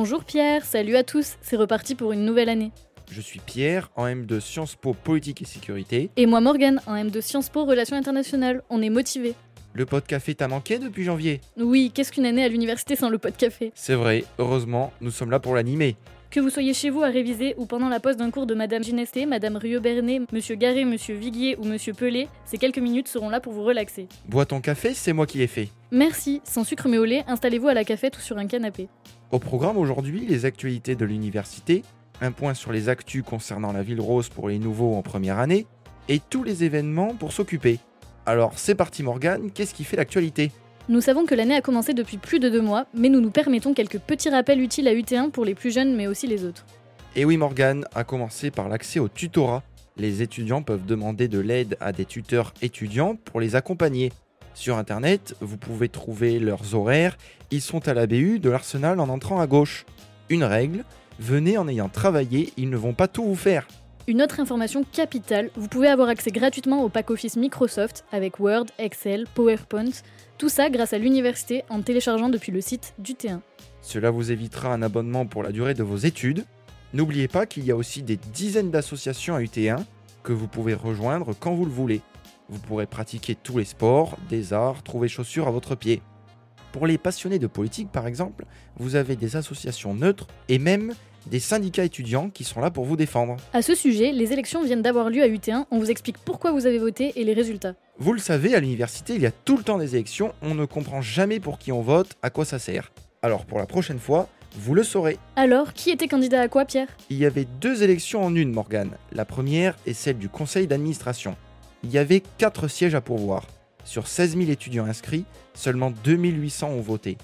Bonjour Pierre, salut à tous, c'est reparti pour une nouvelle année. Je suis Pierre, en M2 Sciences Po Politique et Sécurité. Et moi Morgane, en M2 Sciences Po Relations Internationales. On est motivés. Le pot de café t'a manqué depuis janvier Oui, qu'est-ce qu'une année à l'université sans le pot de café? C'est vrai, heureusement, nous sommes là pour l'animer. Que vous soyez chez vous à réviser ou pendant la pause d'un cours de Madame Ginesté, Madame Rieux-Bernet, Monsieur Garé, Monsieur Viguier ou Monsieur Pelé, ces quelques minutes seront là pour vous relaxer. Bois ton café, c'est moi qui l'ai fait. Merci, sans sucre mais au lait, installez-vous à la cafette ou sur un canapé. Au programme aujourd'hui, les actualités de l'université, un point sur les actus concernant la ville rose pour les nouveaux en première année, et tous les événements pour s'occuper. Alors c'est parti Morgane, qu'est-ce qui fait l'actualité? Nous savons que l'année a commencé depuis plus de deux mois, mais nous nous permettons quelques petits rappels utiles à UT1 pour les plus jeunes mais aussi les autres. Et oui Morgane, a commencé par l'accès au tutorat. Les étudiants peuvent demander de l'aide à des tuteurs étudiants pour les accompagner. Sur internet, vous pouvez trouver leurs horaires, ils sont à la BU de l'Arsenal en entrant à gauche. Une règle, venez en ayant travaillé, ils ne vont pas tout vous faire. Une autre information capitale, vous pouvez avoir accès gratuitement au pack Office Microsoft avec Word, Excel, PowerPoint, tout ça grâce à l'université en téléchargeant depuis le site du T1. Cela vous évitera un abonnement pour la durée de vos études. N'oubliez pas qu'il y a aussi des dizaines d'associations à UT1 que vous pouvez rejoindre quand vous le voulez. Vous pourrez pratiquer tous les sports, des arts, trouver chaussures à votre pied. Pour les passionnés de politique par exemple, vous avez des associations neutres et même des syndicats étudiants qui sont là pour vous défendre. À ce sujet, les élections viennent d'avoir lieu à UT1, on vous explique pourquoi vous avez voté et les résultats. Vous le savez, à l'université, il y a tout le temps des élections, on ne comprend jamais pour qui on vote, à quoi ça sert. Alors pour la prochaine fois, vous le saurez. Alors, qui était candidat à quoi, Pierre? Il y avait deux élections en une, Morgane. La première est celle du conseil d'administration. Il y avait 4 sièges à pourvoir. Sur 16 000 étudiants inscrits, seulement 2800 ont voté.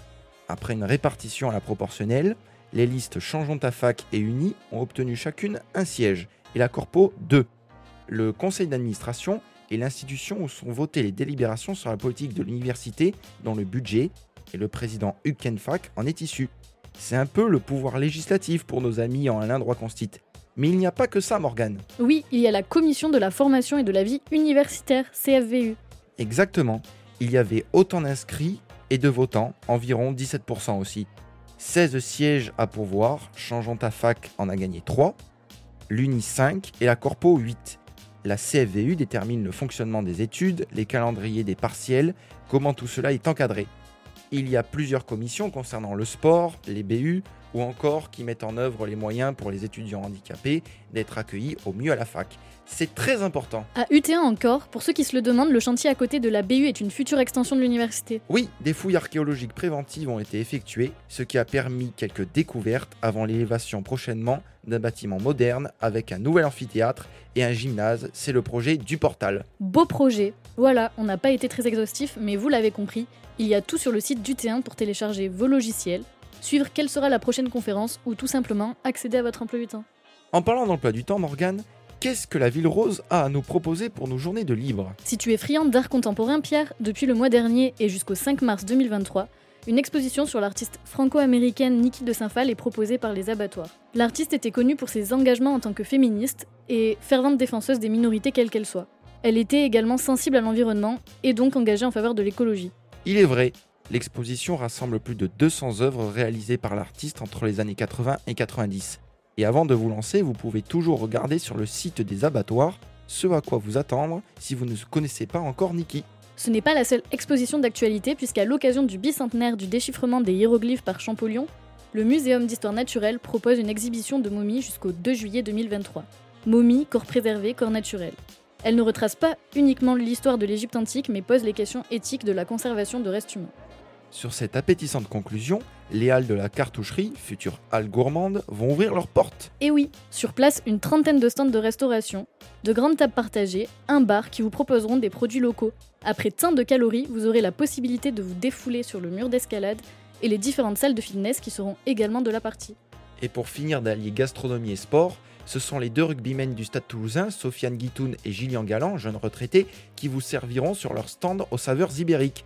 Après une répartition à la proportionnelle, les listes Changeons ta fac et Uni ont obtenu chacune un siège et la Corpo deux. Le conseil d'administration est l'institution où sont votées les délibérations sur la politique de l'université, dont le budget, et le président Hugues en est issu. C'est un peu le pouvoir législatif pour nos amis en Alain droit constit. Mais il n'y a pas que ça, Morgane. Oui, il y a la commission de la formation et de la vie universitaire, CFVU. Exactement. Il y avait autant d'inscrits et de votants, environ 17% aussi. 16 sièges à pourvoir, changeant ta fac en a gagné 3, l'Uni 5 et la Corpo 8. La CFVU détermine le fonctionnement des études, les calendriers des partiels, comment tout cela est encadré. Il y a plusieurs commissions concernant le sport, les BU ou encore qui mettent en œuvre les moyens pour les étudiants handicapés d'être accueillis au mieux à la fac. C'est très important. À UT1 encore, pour ceux qui se le demandent, le chantier à côté de la BU est une future extension de l'université. Oui, des fouilles archéologiques préventives ont été effectuées, ce qui a permis quelques découvertes avant l'élévation prochainement d'un bâtiment moderne avec un nouvel amphithéâtre et un gymnase. C'est le projet du portal. Beau projet. Voilà, on n'a pas été très exhaustif, mais vous l'avez compris, il y a tout sur le site du T1 pour télécharger vos logiciels, suivre quelle sera la prochaine conférence ou tout simplement accéder à votre emploi du temps. En parlant d'emploi du temps, Morgane, qu'est-ce que la Ville Rose a à nous proposer pour nos journées de libre? Si tu es friand d'art contemporain, Pierre, depuis le mois dernier et jusqu'au 5 mars 2023, une exposition sur l'artiste franco-américaine Niki de Saint-Phal est proposée par les abattoirs. L'artiste était connue pour ses engagements en tant que féministe et fervente défenseuse des minorités quelles qu'elles soient. Elle était également sensible à l'environnement et donc engagée en faveur de l'écologie. Il est vrai, l'exposition rassemble plus de 200 œuvres réalisées par l'artiste entre les années 80 et 90. Et avant de vous lancer, vous pouvez toujours regarder sur le site des abattoirs ce à quoi vous attendre si vous ne connaissez pas encore Niki. Ce n'est pas la seule exposition d'actualité puisqu'à l'occasion du bicentenaire du déchiffrement des hiéroglyphes par Champollion, le Muséum d'histoire naturelle propose une exhibition de momies jusqu'au 2 juillet 2023. Momies, corps préservé, corps naturel. Elle ne retrace pas uniquement l'histoire de l'Égypte antique mais pose les questions éthiques de la conservation de restes humains. Sur cette appétissante conclusion, les halles de la cartoucherie, future halles gourmandes, vont ouvrir leurs portes. Et oui, sur place, une trentaine de stands de restauration, de grandes tables partagées, un bar qui vous proposeront des produits locaux. Après tant de calories, vous aurez la possibilité de vous défouler sur le mur d'escalade et les différentes salles de fitness qui seront également de la partie. Et pour finir d'allier gastronomie et sport, ce sont les deux rugbymen du Stade toulousain, Sofiane Guitoun et Gillian Galland, jeunes retraités, qui vous serviront sur leur stand aux saveurs ibériques.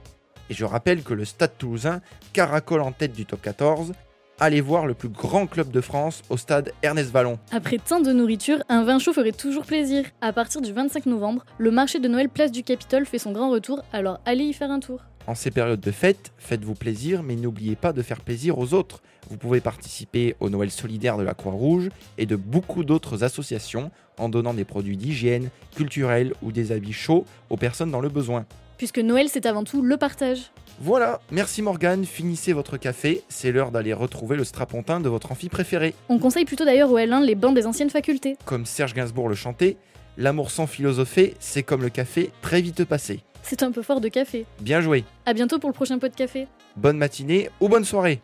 Et je rappelle que le Stade toulousain caracole en tête du top 14. Allez voir le plus grand club de France au stade Ernest Vallon. Après tant de nourriture, un vin chaud ferait toujours plaisir. À partir du 25 novembre, le marché de Noël Place du Capitole fait son grand retour, alors allez y faire un tour. En ces périodes de fête, faites-vous plaisir, mais n'oubliez pas de faire plaisir aux autres. Vous pouvez participer au Noël solidaire de la Croix-Rouge et de beaucoup d'autres associations en donnant des produits d'hygiène, culturels ou des habits chauds aux personnes dans le besoin. Puisque Noël, c'est avant tout le partage. Voilà, merci Morgane, finissez votre café, c'est l'heure d'aller retrouver le strapontin de votre amphi préféré. On conseille plutôt d'ailleurs au L1 les bancs des anciennes facultés. Comme Serge Gainsbourg le chantait, l'amour sans philosopher, c'est comme le café très vite passé. C'est un peu fort de café. Bien joué. À bientôt pour le prochain pot de café. Bonne matinée ou bonne soirée.